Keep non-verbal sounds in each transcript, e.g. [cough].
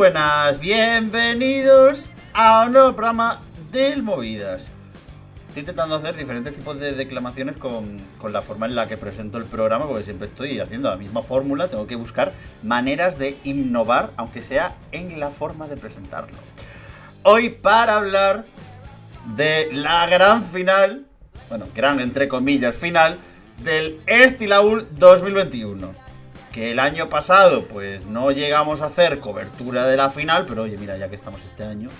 buenas, bienvenidos a un nuevo programa del Movidas. Estoy intentando hacer diferentes tipos de declamaciones con, con, la forma en la que presento el programa, porque siempre estoy haciendo la misma fórmula, tengo que buscar maneras de innovar, aunque sea en la forma de presentarlo. Hoy para hablar de la gran final, bueno, gran entre comillas final, del Estilaul 2021. Que el año pasado pues no llegamos a hacer cobertura de la final, pero oye, mira, ya que estamos este año,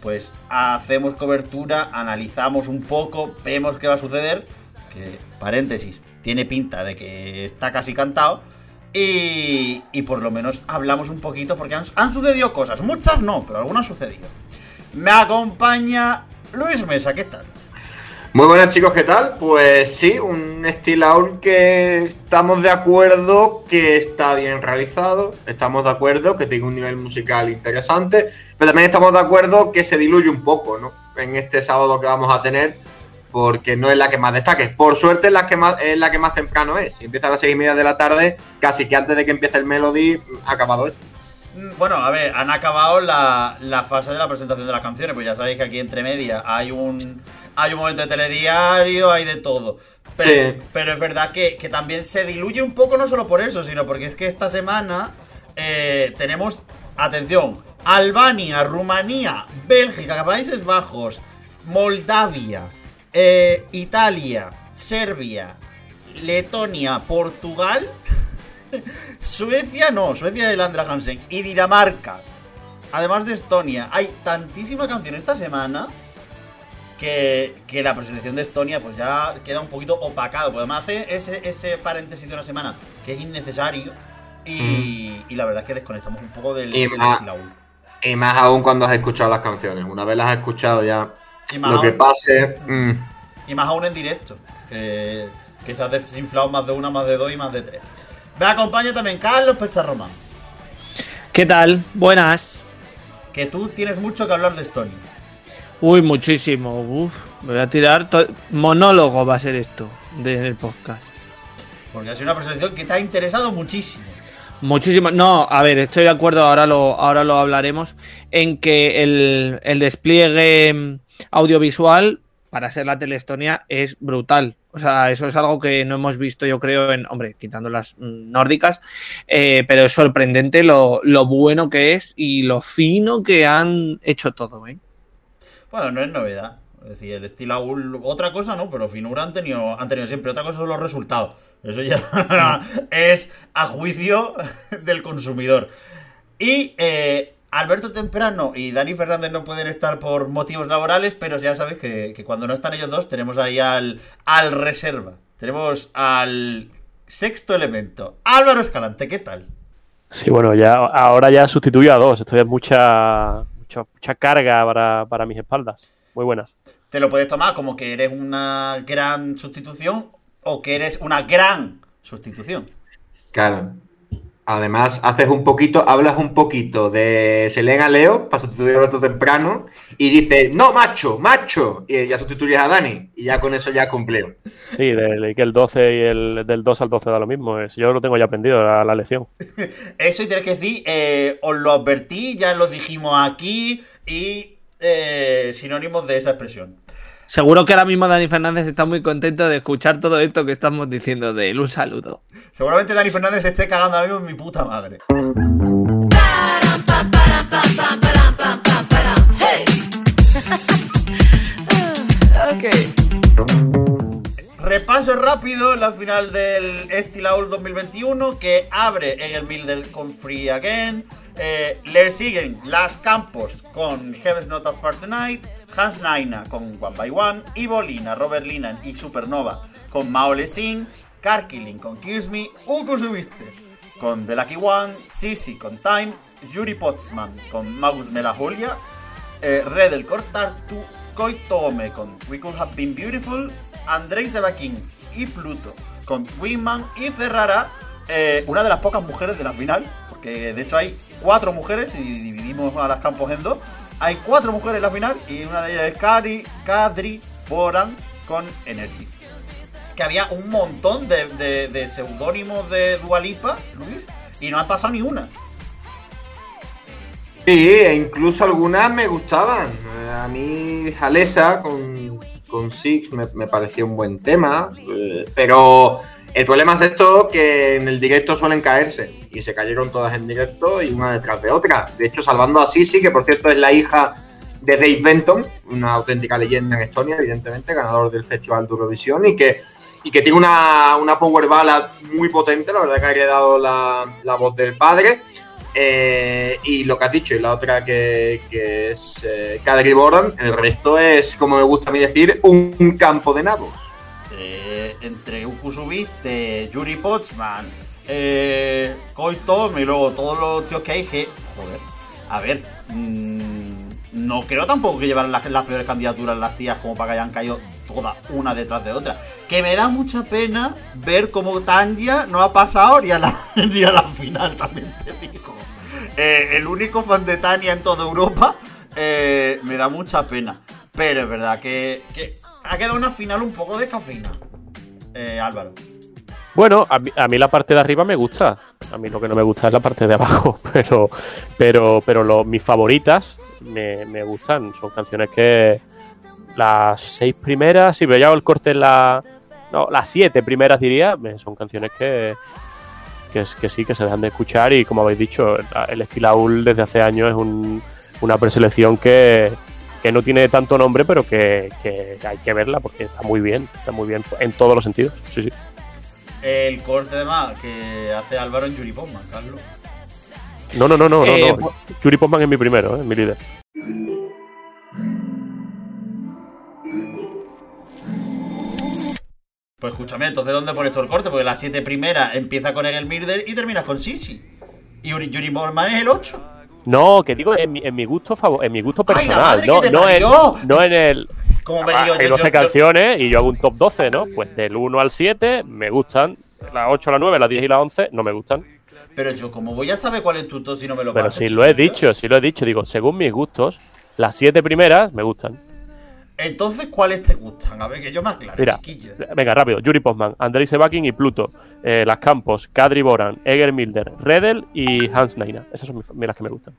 pues hacemos cobertura, analizamos un poco, vemos qué va a suceder, que paréntesis, tiene pinta de que está casi cantado, y, y por lo menos hablamos un poquito porque han, han, sucedido cosas, muchas no, pero algunas han sucedido. Me acompaña Luis Mesa, ¿qué tal? Muy buenas chicos, ¿qué tal? Pues sí, un estilo que estamos de acuerdo que está bien realizado, estamos de acuerdo que tiene un nivel musical interesante, pero también estamos de acuerdo que se diluye un poco, ¿no? En este sábado que vamos a tener, porque no es la que más destaque. Por suerte es la que más, es la que más temprano es. Si empieza a las seis y media de la tarde, casi que antes de que empiece el Melody, ha acabado esto. Bueno, a ver, han acabado la, la, fase de la presentación de las canciones, pues ya sabéis que aquí entre media hay un hay un momento de telediario, hay de todo. Pero, sí. pero es verdad que, que, también se diluye un poco, no solo por eso, sino porque es que esta semana eh, tenemos, atención, Albania, Rumanía, Bélgica, Países Bajos, Moldavia, eh, Italia, Serbia, Letonia, Portugal. Suecia no, Suecia de Landra Hansen y Dinamarca. Además de Estonia, hay tantísima canción esta semana que, que, la preselección de Estonia pues ya queda un poquito opacado. Pues además hace ese, ese paréntesis de una semana que es innecesario y, mm. y la verdad es que desconectamos un poco del, y del más, Y más aún cuando has escuchado las canciones. Una vez las has escuchado ya, lo aún, que pase... Mm. Y más aún en directo, que, que se ha desinflado más de una, más de dos y más de tres. Me acompaña también Carlos Pecharromán. ¿Qué tal? Buenas. Que tú tienes mucho que hablar de Estonia. Uy, muchísimo. Uf, me voy a tirar. Monólogo va a ser esto del podcast. Porque ha sido una presentación que te ha interesado muchísimo. Muchísimo. No, a ver, estoy de acuerdo, ahora lo, ahora lo hablaremos. En que el, el despliegue audiovisual para ser la Telestonia es brutal. O sea, eso es algo que no hemos visto, yo creo, en, hombre, quitando las nórdicas, eh, pero es sorprendente lo, lo, bueno que es y lo fino que han hecho todo, ¿eh? Bueno, no es novedad. Es decir, el estilo otra cosa no, pero finura han tenido, han tenido siempre. Otra cosa son los resultados. Eso ya [laughs] es a juicio del consumidor. Y eh, Alberto Temprano y Dani Fernández no pueden estar por motivos laborales, pero ya sabéis que, que cuando no están ellos dos, tenemos ahí al, al reserva. Tenemos al sexto elemento. Álvaro Escalante, ¿qué tal? Sí, bueno, ya ahora ya sustituyo a dos. Esto es mucha, mucha, mucha carga para, para mis espaldas. Muy buenas. Te lo puedes tomar como que eres una gran sustitución o que eres una gran sustitución. Claro. Además, haces un poquito, hablas un poquito de Selena Leo para sustituir a Alberto Temprano y dices, no, macho, macho, y ya sustituyes a Dani y ya con eso ya cumplió. Sí, de, que el 12 y el del 2 al 12 da lo mismo. Es, yo lo tengo ya aprendido, la, la lección. [laughs] Eso y tienes que decir, eh, os lo advertí, ya lo dijimos aquí y eh, sinónimos de esa expresión. Seguro que ahora mismo Dani Fernández está muy contento de escuchar todo esto que estamos diciendo de él. Un saludo. Seguramente Dani Fernández se esté cagando ahora mismo en mi puta madre. Repaso rápido la final del Estilaul 2021 que abre en el Milder con Free Again. Eh, le siguen Las Campos con Heaven's Not That Far Tonight. Hans Naina con One by One, Ivo Lina, Robert Linan y Supernova con Maole Singh, Karkilin con Kiss Me, Uko Subiste con The Lucky One, Sisi con Time, Yuri Potsman con Magus Melaholia, eh, Redel Cortartu, Koitome con We Could Have Been Beautiful, Andrei Sebakin y Pluto con Winman y cerrará eh, una de las pocas mujeres de la final, porque de hecho hay cuatro mujeres y dividimos a las campos en dos. Hay cuatro mujeres en la final y una de ellas es Kari, Kadri, Boran con Energy. Que había un montón de, de, de seudónimos de Dualipa, Luis, y no ha pasado ni una. Sí, e incluso algunas me gustaban. A mí Jalesa con, Six me, me pareció un buen tema, eh, pero el problema es esto que en el directo suelen caerse y se cayeron todas en directo y una detrás de otra. De hecho, salvando a Sisi, que por cierto es la hija de Dave Benton, una auténtica leyenda en Estonia, evidentemente, ganador del Festival de Eurovisión y que, y que tiene una, una power ballad muy potente, la verdad que ha heredado la, la voz del padre. Eh, y lo que has dicho, y la otra que, es eh, Kadri Boran, el resto es, como me gusta a mí decir, un campo de nabos. Eh, entre Ukusubiste, Yuri Potsman, eh, Koi Tom y luego todos los tíos que hay, que, joder, a ver, mm, no creo tampoco que llevaran las, las peores candidaturas las tías como para que hayan caído todas una detrás de otra. Que me da mucha pena ver cómo Tanya no ha pasado ni a la, [laughs] ni la final, también te digo. Eh, el único fan de Tania en toda Europa, eh, me da mucha pena. Pero es verdad que ha quedado una final un poco de cafeína. Eh, Álvaro. Bueno, a mí, la parte de arriba me gusta. A mí lo que no me gusta es la parte de abajo. [laughs] Pero, pero, pero mis favoritas me, me gustan. Son canciones que las seis primeras, si veo ya el corte en la. No, las siete primeras diría, me- son canciones que, que, sí, que se dejan de escuchar. Y como habéis dicho, el Estilaul desde hace años es un- una preselección que, que no tiene tanto nombre, pero que, que hay que verla porque está muy bien. Está muy bien en todos los sentidos. Sí, sí. El corte de más que hace Álvaro en Yuri Postman, Carlos. No, no, no, no, no, Eh, no. Yuri Postman es mi primero, ¿eh? mi líder. Pues escúchame, entonces ¿dónde pones tú el corte? Porque las siete primeras empieza con Egel Mirder y terminas con Sisi. Y Yuri, Yuri Postman es el 8. No, que digo en mi, en mi gusto favo- en mi gusto ¡Ay, la personal, no, no, en, no en el. Como me Ah, digo hay yo, 12 yo- yo- canciones y yo hago un top 12, ¿no? Pues del 1 al 7 me gustan. Las 8, las 9, las 10 y las 11 no me gustan. Pero yo, como voy a saber cuál es tu top si no me lo Pero pasas, si lo he dicho, si lo he dicho, digo, según mis gustos, las 7 primeras me gustan. Entonces, ¿cuáles te gustan? A ver, que yo me aclare, Mira, chiquillo. venga, rápido. Yuri Postman, Andrei Sebakin y Pluto. Eh, las Campos, Kadri Boran, Eger Milder, Redel y Hans Naina. Esas son mis, las que me gustan.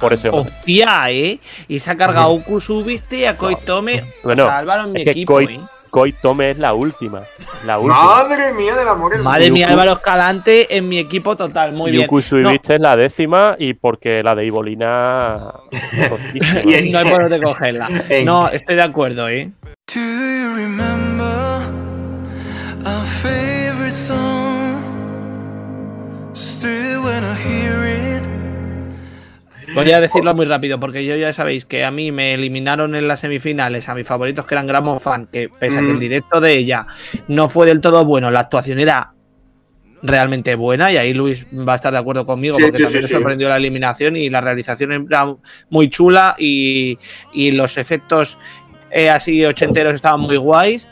Por ese orden. Hostia, ¿eh? Y se ha cargado Uku Subiste y a Koitome. Bueno, o sea, Álvaro en mi es que equipo, Koi, ¿eh? Koi Tome es la última. La última. Madre mía del amor. Madre mía, Yuku- Álvaro Escalante en mi equipo total. Muy bien. Yuku No, es la décima y porque la de Ibolina. [laughs] rotísima. Y en- no hay por dónde cogerla. En- No, estoy de acuerdo, ¿eh? Do you remember our favorite song? Voy a decirlo muy rápido porque yo ya sabéis que a mí me eliminaron en las semifinales a mis favoritos que eran Gramo Fan, que pese a que el Mm. directo de ella no fue del todo bueno, la actuación era realmente buena y ahí Luis va a estar de acuerdo conmigo Sí, porque sí, también sí, me sorprendió la eliminación y la realización era muy chula y, y los efectos eh, así ochenteros estaban muy guays.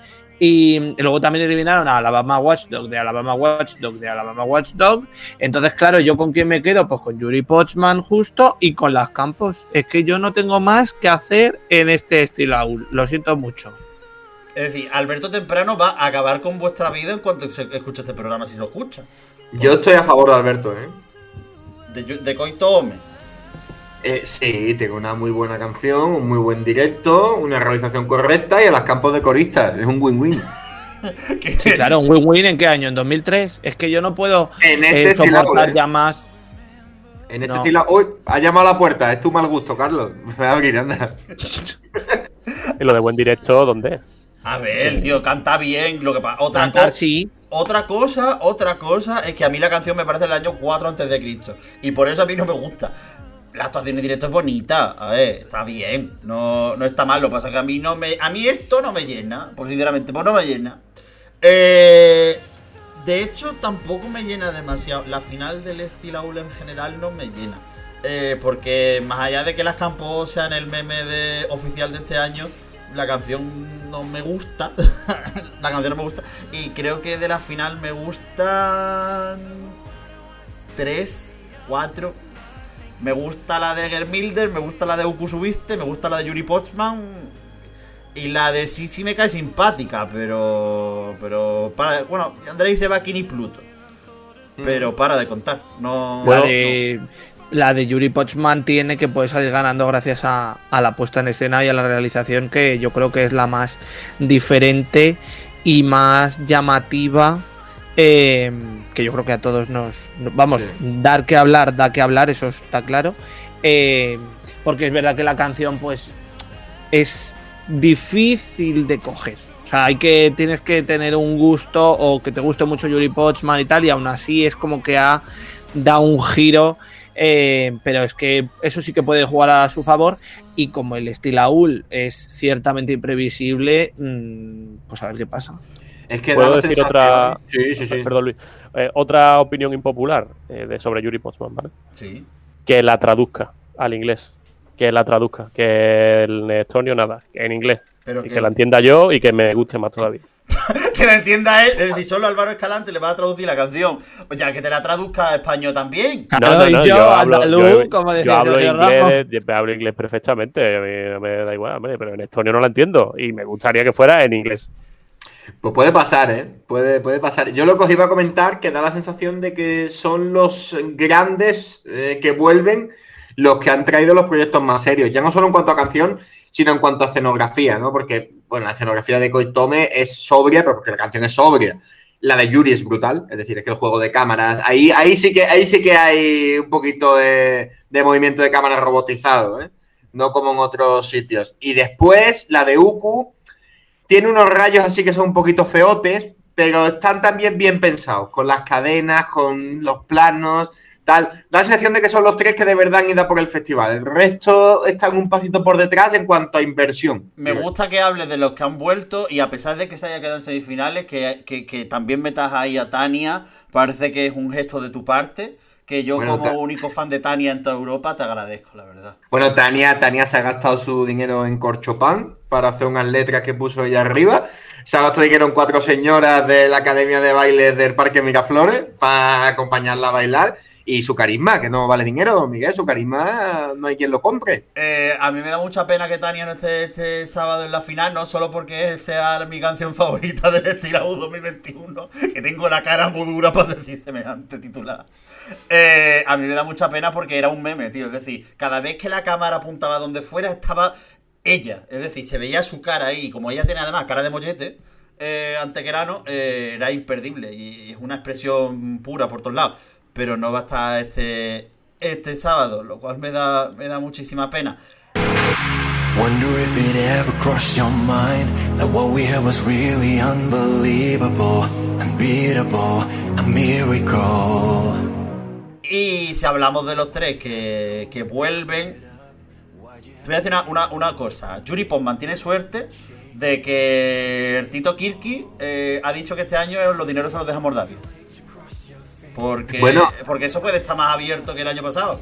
Y luego también eliminaron a Alabama Watchdog, de Alabama Watchdog, de Alabama Watchdog. Entonces, claro, ¿yo con quién me quedo? Pues con Yuri Pochman justo y con las campos. Es que yo no tengo más que hacer en este estilo aún. Lo siento mucho. Es decir, Alberto Temprano va a acabar con vuestra vida en cuanto se escuche este programa, si lo escucha. Yo estoy a favor de Alberto, ¿eh? De, de Koito Ome. Eh, sí, tengo una muy buena canción, un muy buen directo, una realización correcta y a las campos de coristas. Es un win-win. [laughs] Sí, claro, un win-win en qué año? En 2003. Es que yo no puedo En eh, este soportar ¿eh? ya más. En este No. estilo. Uy, ha llamado a la puerta. Es tu mal gusto, Carlos. [laughs] Me voy a abrir, anda. [laughs] Y lo de buen directo, ¿dónde? A ver, tío, canta bien. Lo que pasa. Otra, Cantar, sí. otra cosa, otra cosa es que a mí la canción me parece del año 4 antes de Cristo. Y por eso a mí no me gusta. La actuación en directo es bonita, a ver, está bien, no, no está mal, lo pasa que a mí no me. A mí esto no me llena, pues sinceramente, pues no me llena. Eh, de hecho, tampoco me llena demasiado. La final del Steel Aul en general no me llena. Eh, porque más allá de que las campos sean el meme de, oficial de este año, la canción no me gusta. [laughs] la canción no me gusta. Y creo que de la final me gustan. Tres, cuatro. Me gusta la de Germilder, me gusta la de Ukusubiste, me gusta la de Yuri Pochman. Y la de Sisi me cae simpática, pero. Pero. Para, bueno, Andrei Sebakin y Pluto. Pero para de contar. No. La de la de Yuri Pochman tiene que puede salir ganando gracias a, a la puesta en escena y a la realización que yo creo que es la más diferente y más llamativa eh, que yo creo que a todos nos vamos Sí. dar que hablar da que hablar eso está claro. Eh, porque es verdad que la canción pues es difícil de coger. O sea hay que tienes que tener un gusto o que te guste mucho Yuri Pochman y tal y aún así es como que ha dado un giro eh, pero es que eso sí que puede jugar a su favor. Y como el Stilaul es ciertamente imprevisible mm, pues a ver qué pasa Es que ¿Puedo da la decir otra- Sí, sí, sí. Perdón, Luis. Eh, otra opinión impopular eh, de, sobre Yuri Postman, ¿vale? Sí. Que la traduzca al inglés. Que la traduzca. Que en estonio nada. En inglés. Pero Y que, que la entienda yo y que me guste más todavía. [laughs] que la entienda él. Es decir, solo Álvaro Escalante le va a traducir la canción. O ya que te la traduzca a español también. Claro, y yo, andaluz, como yo decía hablo inglés, de- hablo inglés perfectamente. A mí no me da igual, hombre, pero en estonio no la entiendo. Y me gustaría que fuera en inglés. Pues puede pasar, ¿eh? Puede, puede pasar. Yo lo que os iba a comentar, que da la sensación de que son los grandes eh, que vuelven los que han traído los proyectos más serios. Ya no solo en cuanto a canción, sino en cuanto a escenografía, ¿no? Porque, bueno, la escenografía de Koitome es sobria, pero porque la canción es sobria. La de Yuri es brutal, es decir, es que el juego de cámaras, ahí, ahí, sí, que, ahí sí que hay un poquito de, de movimiento de cámara robotizado, ¿eh? No como en otros sitios. Y después, la de Uku, tiene unos rayos así que son un poquito feotes, pero están también bien pensados, con las cadenas, con los planos, tal. Da la sensación de que son los tres que de verdad han ido por el festival. El resto están un pasito por detrás en cuanto a inversión. Me gusta que hables de los que han vuelto y a pesar de que se haya quedado en semifinales, que, que- que también metas ahí a Tania, parece que es un gesto de tu parte, que yo Bueno, como Ta- único fan de Tania en toda Europa te agradezco, la verdad. Bueno, Tania, Tania se ha gastado su dinero en corchopán para hacer unas letras que puso ella arriba. Se ha gastado dinero en cuatro señoras de la Academia de Baile del Parque Miraflores para acompañarla a bailar. Y su carisma, que no vale dinero, don Miguel, su carisma no hay quien lo compre. Eh, a mí me da mucha pena que Tania no esté este sábado en la final, no solo porque sea mi canción favorita del Estirau 2021, que tengo la cara muy dura para decir semejante titular. Eh, a mí me da mucha pena porque era un meme, tío. Es decir, cada vez que la cámara apuntaba donde fuera estaba ella. Es decir, se veía su cara ahí. Como ella tiene además cara de mollete, eh, antequerano, eh, era imperdible. Y es una expresión pura por todos lados. Pero no va a estar este, este sábado, lo cual me da, me da muchísima pena. Wonder if it ever crossed your mind that what we had was really unbelievable, unbeatable, a miracle. Y si hablamos de los tres que, que vuelven, te voy a decir una, una- una cosa. Yuri Postman tiene suerte de que el Tito Kirky eh, ha dicho que este año los dineros se los deja Moldavia. Porque, Bueno. porque eso puede estar más abierto que el año pasado.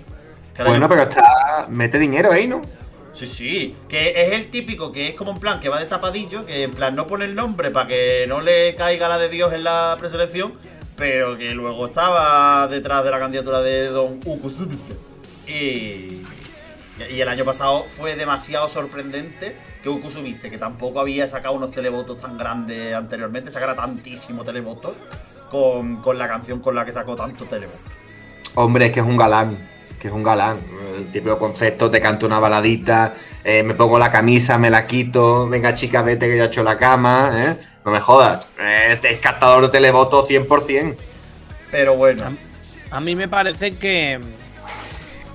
El Bueno, año- pero está. Mete dinero ahí, ¿no? Sí, sí, que es el típico que es como en plan que va de tapadillo, que en plan no pone el nombre para que no le caiga la de Dios en la preselección, pero que luego estaba detrás de la candidatura de Don Zubiste. Y, y el año pasado fue demasiado sorprendente que Uku Subiste, que tampoco había sacado unos televotos tan grandes anteriormente, sacara tantísimo televotos con, con la canción con la que sacó tanto televotos. Hombre, es que es un galán. Que es un galán. El típico concepto, te canto una baladita, eh, me pongo la camisa, me la quito, venga chica, vete que ya he hecho la cama, ¿eh? No me jodas. Eh, es captador de televoto 100%. Pero bueno, A mí me parece que,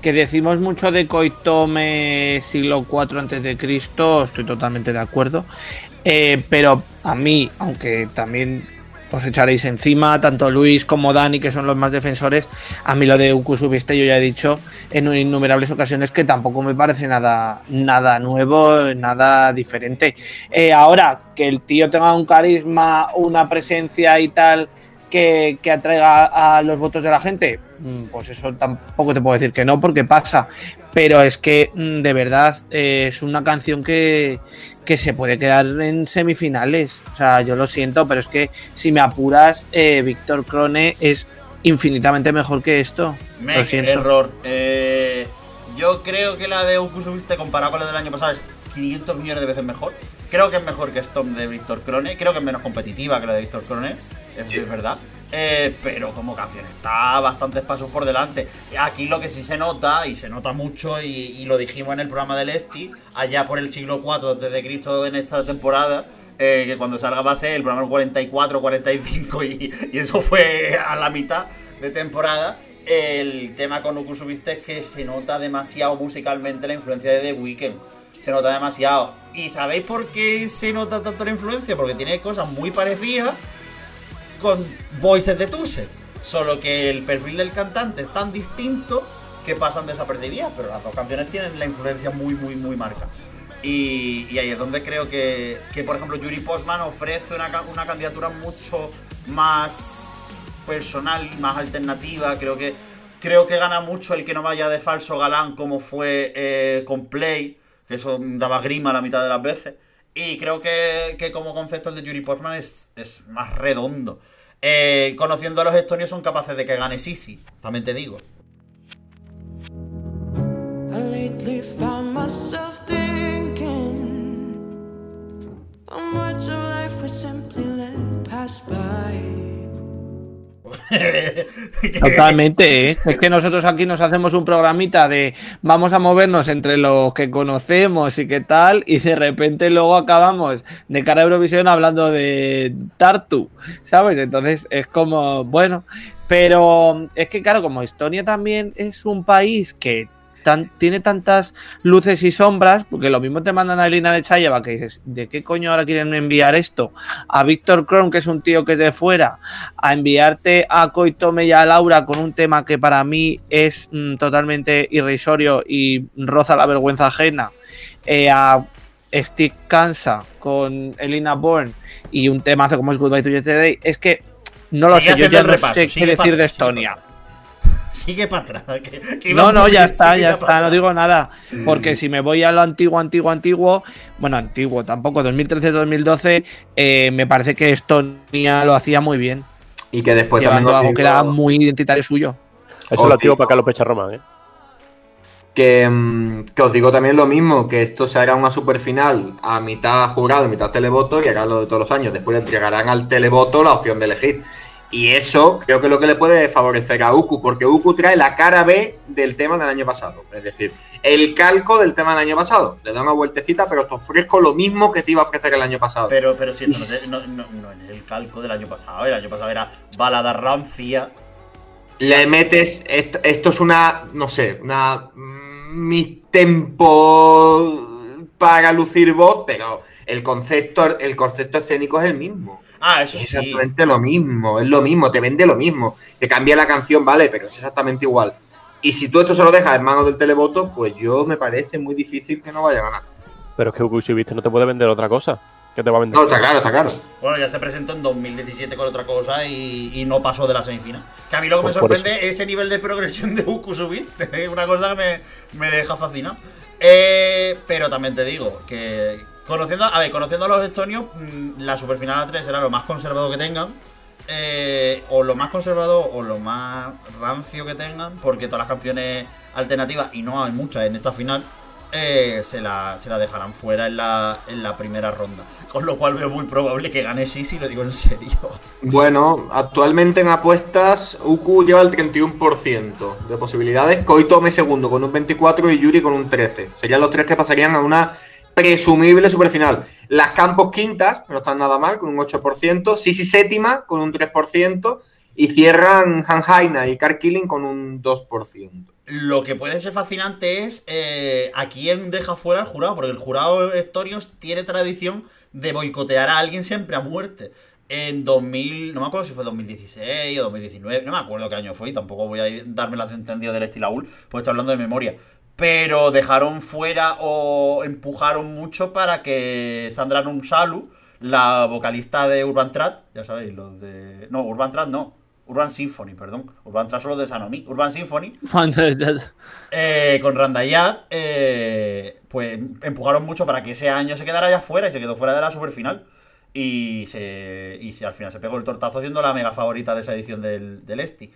que decimos mucho de Koitome siglo IV antes de Cristo, estoy totalmente de acuerdo. Eh, pero a mí, aunque también os echaréis encima, tanto Luis como Dani, que son los más defensores, a mí lo de Ukusubiste yo ya he dicho en innumerables ocasiones que tampoco me parece nada, nada nuevo, nada diferente. Eh, ahora, que el tío tenga un carisma, una presencia y tal que, que atraiga a los votos de la gente, mm, pues eso tampoco te puedo decir que no, porque pasa. Pero es que mm, de verdad eh, es una canción que, que se puede quedar en semifinales. O sea, yo lo siento, pero es que si me apuras, eh, Víctor Crone es infinitamente mejor que esto. Me lo siento. error. Eh, yo creo que la de Ukusubiste comparada con la del año pasado es 500 millones de veces mejor. Creo que es mejor que Storm de Víctor Crone. Creo que es menos competitiva que la de Víctor Crone. Eso sí es verdad. Eh, pero como canción está bastantes pasos por delante. Aquí lo que sí se nota, y se nota mucho, y, y lo dijimos en el programa del Esti, allá por el siglo IV desde Cristo en esta temporada, eh, que cuando salga va a ser el programa 44, 45, [laughs] y, y eso fue a la mitad de temporada. El tema con Uku Subiste es que se nota demasiado musicalmente la influencia de The Weeknd. Se nota demasiado. ¿Y sabéis por qué se nota tanto la influencia? Porque tiene cosas muy parecidas con voices de Tuse. Solo que el perfil del cantante es tan distinto que pasan desapercibidas, pero las dos canciones tienen la influencia muy, muy, muy marcada. Y, ahí es donde creo que, que, por ejemplo, Yuri Postman ofrece una, una candidatura mucho más personal, más alternativa. Creo que, creo que gana mucho el que no vaya de falso galán como fue eh, con Play, que eso daba grima la mitad de las veces. Y creo que, que como concepto el de Yuri Postman es, es más redondo. Eh, conociendo a los estonios son capaces de que gane Sisi, también te digo. [laughs] Totalmente, ¿eh? es que nosotros aquí nos hacemos un programita de vamos a movernos entre los que conocemos y qué tal, y de repente luego acabamos de cara a Eurovisión hablando de Tartu, ¿sabes? Entonces es como, bueno, pero es que claro, como Estonia también es un país que tan- tiene tantas luces y sombras, porque lo mismo te mandan a Elina de Chayeva, que dices, ¿de qué coño ahora quieren enviar esto? A Víctor Kron, que es un tío que es de fuera, a enviarte a Coitome y a Laura con un tema que para mí es mm, totalmente irrisorio y roza la vergüenza ajena, eh, a Stick Kansa con Elina Bourne y un temazo como es Goodbye to Yesterday, es que no lo sé, yo ya el no repaso, sé qué decir de Estonia. Sigue para atrás. que- que No, no, ya está, ya está, no digo nada. Porque si me voy a lo antiguo, antiguo, antiguo, bueno, antiguo tampoco, 2013-2012, eh, me parece que Estonia lo hacía muy bien. Y que después también algo que era muy identitario suyo. Eso Os lo activo digo- para Carlos Pecharroman, ¿eh? que, mm, que os digo también lo mismo, que esto se hará una superfinal a mitad jurado y mitad televoto y hará lo de todos los años. Después entregarán al televoto la opción de elegir. Y eso creo que es lo que le puede favorecer a Uku, porque Uku trae la cara B del tema del año pasado. Es decir, el calco del tema del año pasado. Le da una vueltecita, pero te ofrezco lo mismo que te iba a ofrecer el año pasado. Pero, pero si esto no, no, no, no es el calco del año pasado. El año pasado era balada rancia. le metes. Esto, esto es una. No sé, una. mm, Mi tempo para lucir voz, pero el concepto, el concepto escénico es el mismo. Ah, eso Es sí. exactamente lo mismo, es lo mismo, te vende lo mismo. Te cambia la canción, vale, pero es exactamente igual. Y si tú esto se lo dejas en manos del televoto, pues yo me parece muy difícil que no vaya a ganar. Pero es que Ukushi, viste, no te puede vender otra cosa. ¿Qué te va a vender? No, está claro, está claro. Bueno, ya se presentó en 2017 con otra cosa y, y no pasó de la semifinal. Que a mí lo que me Pues sorprende es ese nivel de progresión de Uku subiste. [laughs] Es una cosa que me, me deja fascinado. Eh, pero también te digo que conociendo, a ver, conociendo a los estonios, mm, la superfinal A3 será lo más conservado que tengan. eh, o lo más conservado o lo más rancio que tengan, porque todas las canciones alternativas, y no hay muchas en esta final, eh, se, la, se la dejarán fuera en la, en la primera ronda. Con lo cual veo muy probable que gane Sisi, lo digo en serio. Bueno, actualmente en apuestas, Uku lleva el 31% de posibilidades. Koi tome segundo con un 24% y Yuri con un 13%. Serían los tres que pasarían a una presumible superfinal. Las Campos quintas, no están nada mal, con un 8%. Sisi séptima, con un 3%. Y cierran Hanhaina y Car Killing con un 2%. Lo que puede ser fascinante es eh, a quién deja fuera el jurado, porque el jurado Estorios tiene tradición de boicotear a alguien siempre a muerte. En 2000, no me acuerdo si fue 2016 o 2019, no me acuerdo qué año fue y tampoco voy a darme las de del Estilaul, pues estoy hablando de memoria. Pero dejaron fuera o empujaron mucho para que Sandra Numsalu, la vocalista de Urban Trad, ya sabéis, los de. No, Urban Trad no. Urban Symphony, perdón. Urban Trad son los de Sanomi. Urban Symphony [laughs] eh, con Randayat, eh, pues empujaron mucho para que ese año se quedara ya fuera y se quedó fuera de la superfinal. Y, se, y se- al final se pegó el tortazo siendo la mega favorita de esa edición del, del Esti.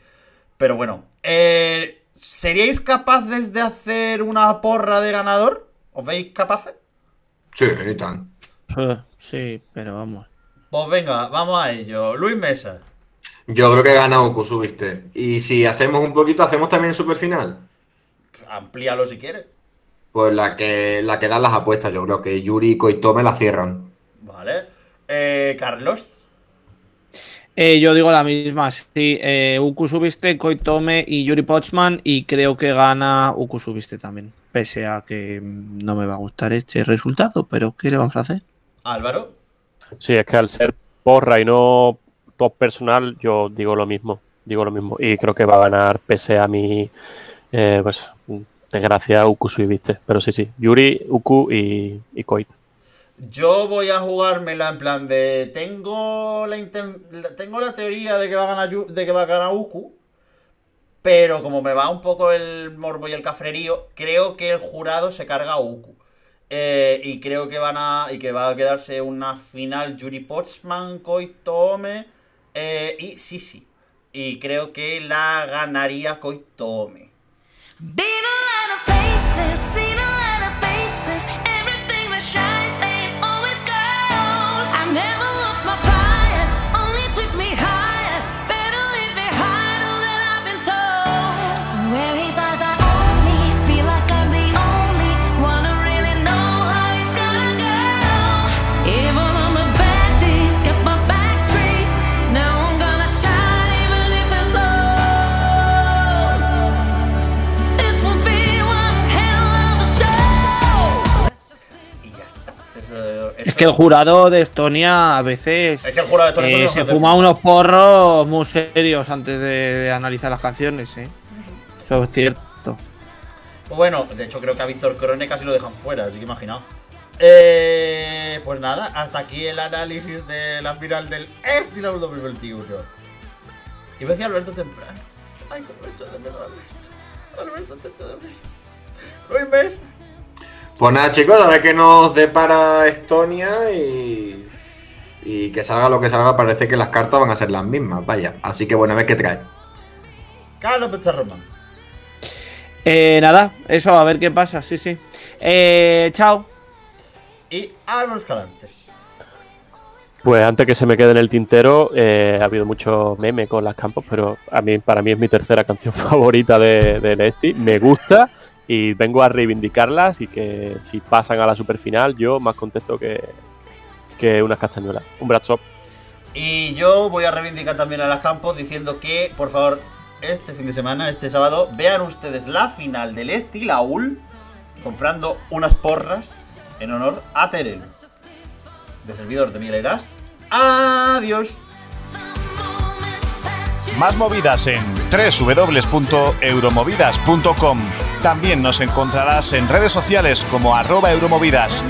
Pero bueno, eh, ¿seríais capaces de hacer una porra de ganador? ¿Os veis capaces? Sí, tan. Sí, pero vamos. Pues venga, vamos a ello. Luis Mesa. Yo creo que gana Okusu, ¿viste? Y si hacemos un poquito, hacemos también super final. Amplíalo si quieres. Pues la que, la que dan las apuestas, yo creo que Yuri y Koitome la cierran. Vale. Eh, Carlos. Eh, yo digo la misma, sí. Eh, Uku subiste, Koitome y Yuri Pochman. Y creo que gana Uku subiste también. Pese a que mm, no me va a gustar este resultado, pero ¿qué le vamos a hacer? Álvaro. Sí, es que al ser porra y no top personal, yo digo lo mismo. Digo lo mismo. Y creo que va a ganar pese a mi eh, pues desgracia Uku subiste. Pero sí, sí. Yuri, Uku y, y Koit. Yo voy a jugármela en plan de. Tengo la, tengo la teoría de que va a ganar de que va a ganar Uku. Pero como me va un poco el morbo y el cafrerío, creo que el jurado se carga a Uku. Eh, y creo que van a. y que va a quedarse una final Yuri Potsman, Koitome eh, y Sisi. Y creo que la ganaría Koitome. Been a lot of places, que el jurado de Estonia a veces Es que el jurado de Estonia son eh, se fuma unos porros muy serios antes de, de analizar las canciones, ¿eh? Eso es cierto. Bueno, de hecho creo que a Víctor Crone casi lo dejan fuera, así que imaginaos. Eh, pues nada, hasta aquí el análisis de la final del Estilo 2021. Y me decía Alberto temprano. Ay, cómo me echo de menos Alberto. Alberto, te echo de menos. Luis Mes. Pues nada, chicos, a ver qué nos depara Estonia y. Y que salga lo que salga, parece que las cartas van a ser las mismas, vaya. Así que bueno, a ver qué trae. Carlos Pecharroman. Eh, nada, eso, a ver qué pasa, sí, sí. Eh, chao. Y Álvaro Escalante. Pues antes que se me quede en el tintero, eh, ha habido mucho meme con las campos, pero a mí, para mí es mi tercera canción [laughs] favorita de, de Nesti. Me gusta y vengo a reivindicarlas y que si pasan a la superfinal, yo más contento que, que unas castañuelas. Un brazo. Y yo voy a reivindicar también a las campos diciendo que, por favor, este fin de semana, este sábado, vean ustedes la final del Estilaul comprando unas porras en honor a Terel. De servidor de Miguel Erast. Adiós. Más movidas en www.euromovidas.com. También nos encontrarás en redes sociales como arroba euromovidas.